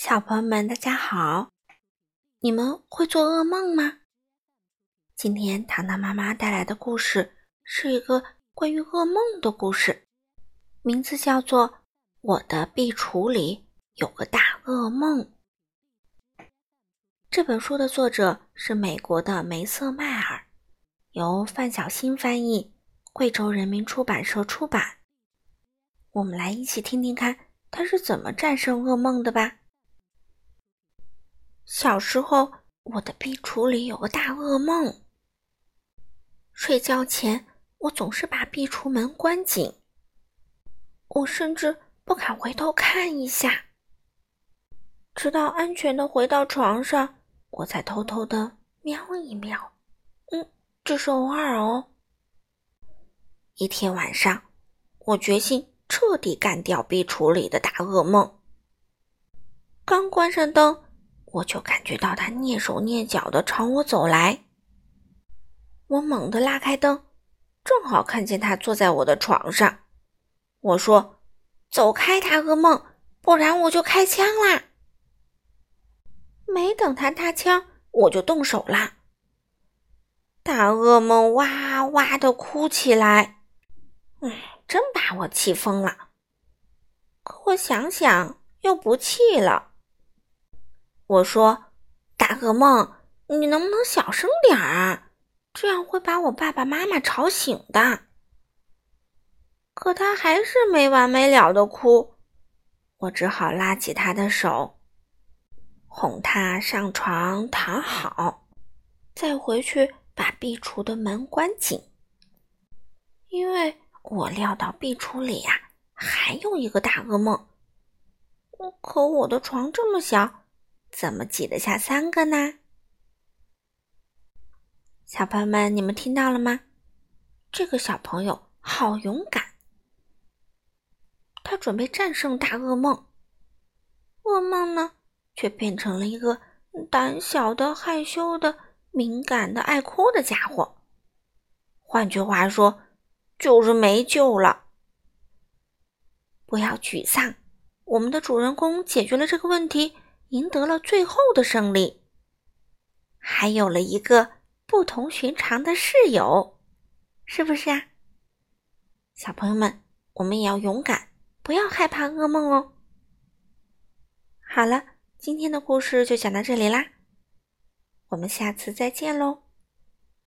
小朋友们，大家好！你们会做噩梦吗？今天糖糖妈妈带来的故事是一个关于噩梦的故事，名字叫做《我的壁橱里有个大噩梦》。这本书的作者是美国的梅瑟迈尔，由范小新翻译，贵州人民出版社出版。我们来一起听听看他是怎么战胜噩梦的吧。小时候，我的壁橱里有个大噩梦。睡觉前，我总是把壁橱门关紧，我甚至不敢回头看一下，直到安全的回到床上，我才偷偷的瞄一瞄。嗯，这是偶尔哦。一天晚上，我决心彻底干掉壁橱里的大噩梦。刚关上灯。我就感觉到他蹑手蹑脚的朝我走来，我猛地拉开灯，正好看见他坐在我的床上。我说：“走开，大噩梦，不然我就开枪啦！”没等他搭枪，我就动手啦。大噩梦哇哇的哭起来，嗯，真把我气疯了。可我想想，又不气了。我说：“大噩梦，你能不能小声点啊？这样会把我爸爸妈妈吵醒的。”可他还是没完没了的哭，我只好拉起他的手，哄他上床躺好，再回去把壁橱的门关紧，因为我料到壁橱里呀还有一个大噩梦。可我的床这么小。怎么挤得下三个呢？小朋友们，你们听到了吗？这个小朋友好勇敢，他准备战胜大噩梦。噩梦呢，却变成了一个胆小的、害羞的、敏感的、爱哭的家伙。换句话说，就是没救了。不要沮丧，我们的主人公解决了这个问题。赢得了最后的胜利，还有了一个不同寻常的室友，是不是啊？小朋友们，我们也要勇敢，不要害怕噩梦哦。好了，今天的故事就讲到这里啦，我们下次再见喽。